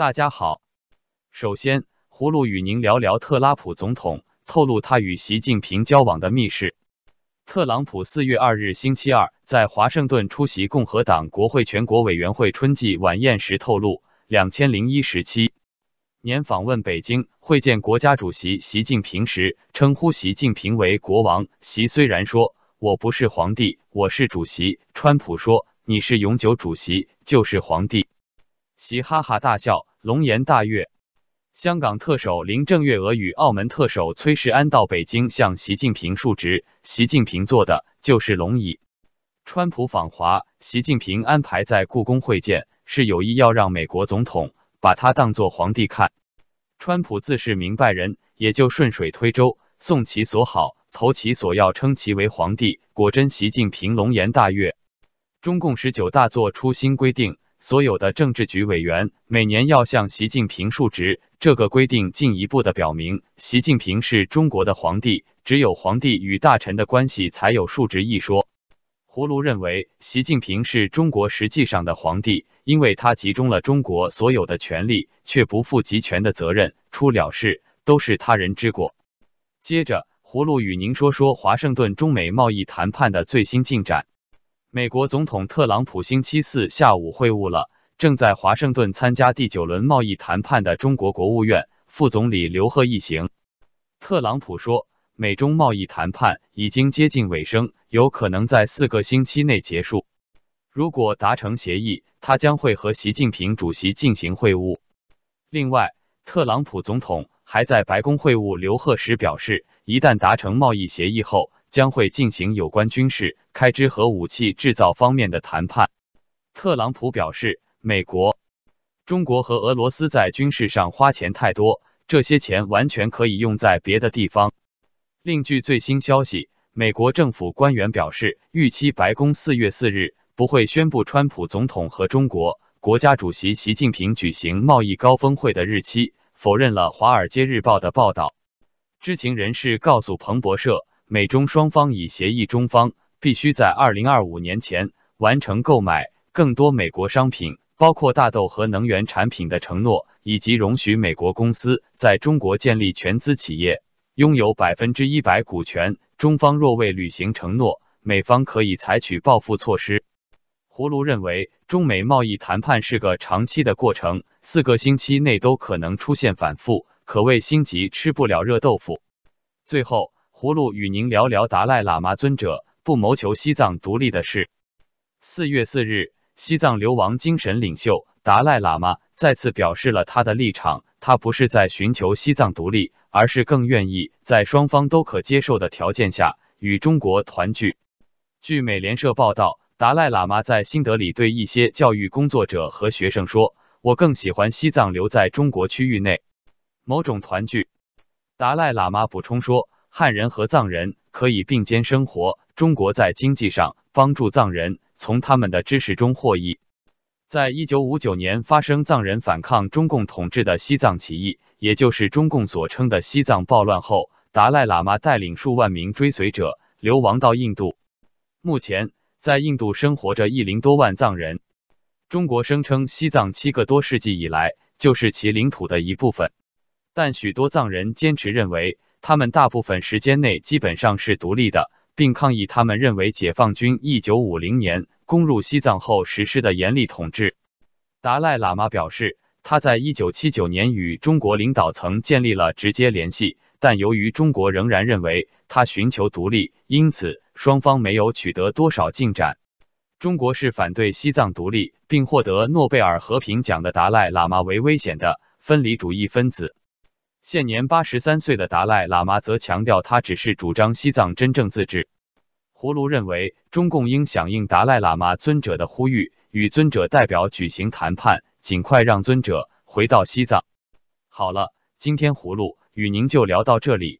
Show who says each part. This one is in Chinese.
Speaker 1: 大家好，首先，葫芦与您聊聊特拉普总统透露他与习近平交往的密室。特朗普四月二日星期二在华盛顿出席共和党国会全国委员会春季晚宴时透露，两千零一十七年访问北京会见国家主席习近平时，称呼习近平为国王。习虽然说我不是皇帝，我是主席。川普说你是永久主席，就是皇帝。习哈哈大笑。龙颜大悦。香港特首林郑月娥与澳门特首崔世安到北京向习近平述职，习近平坐的就是龙椅。川普访华，习近平安排在故宫会见，是有意要让美国总统把他当作皇帝看。川普自是明白人，也就顺水推舟，送其所好，投其所要，称其为皇帝。果真，习近平龙颜大悦。中共十九大作出新规定。所有的政治局委员每年要向习近平述职，这个规定进一步的表明，习近平是中国的皇帝，只有皇帝与大臣的关系才有述职一说。葫芦认为，习近平是中国实际上的皇帝，因为他集中了中国所有的权力，却不负集权的责任，出了事都是他人之过。接着，葫芦与您说说华盛顿中美贸易谈判的最新进展。美国总统特朗普星期四下午会晤了正在华盛顿参加第九轮贸易谈判的中国国务院副总理刘鹤一行。特朗普说，美中贸易谈判已经接近尾声，有可能在四个星期内结束。如果达成协议，他将会和习近平主席进行会晤。另外，特朗普总统还在白宫会晤刘鹤时表示，一旦达成贸易协议后。将会进行有关军事开支和武器制造方面的谈判。特朗普表示，美国、中国和俄罗斯在军事上花钱太多，这些钱完全可以用在别的地方。另据最新消息，美国政府官员表示，预期白宫四月四日不会宣布川普总统和中国国家主席习近平举行贸易高峰会的日期，否认了《华尔街日报》的报道。知情人士告诉彭博社。美中双方已协议，中方必须在二零二五年前完成购买更多美国商品，包括大豆和能源产品的承诺，以及容许美国公司在中国建立全资企业，拥有百分之一百股权。中方若未履行承诺，美方可以采取报复措施。葫芦认为，中美贸易谈判是个长期的过程，四个星期内都可能出现反复，可谓心急吃不了热豆腐。最后。葫芦与您聊聊达赖喇嘛尊者不谋求西藏独立的事。四月四日，西藏流亡精神领袖达赖喇嘛再次表示了他的立场，他不是在寻求西藏独立，而是更愿意在双方都可接受的条件下与中国团聚。据美联社报道，达赖喇嘛在新德里对一些教育工作者和学生说：“我更喜欢西藏留在中国区域内，某种团聚。”达赖喇嘛补充说。汉人和藏人可以并肩生活。中国在经济上帮助藏人，从他们的知识中获益。在一九五九年发生藏人反抗中共统治的西藏起义，也就是中共所称的西藏暴乱后，达赖喇嘛带领数万名追随者流亡到印度。目前，在印度生活着一零多万藏人。中国声称西藏七个多世纪以来就是其领土的一部分，但许多藏人坚持认为。他们大部分时间内基本上是独立的，并抗议他们认为解放军一九五零年攻入西藏后实施的严厉统治。达赖喇嘛表示，他在一九七九年与中国领导层建立了直接联系，但由于中国仍然认为他寻求独立，因此双方没有取得多少进展。中国是反对西藏独立并获得诺贝尔和平奖的达赖喇嘛为危险的分离主义分子。现年八十三岁的达赖喇嘛则强调，他只是主张西藏真正自治。葫芦认为，中共应响应达赖喇嘛尊者的呼吁，与尊者代表举行谈判，尽快让尊者回到西藏。好了，今天葫芦与您就聊到这里。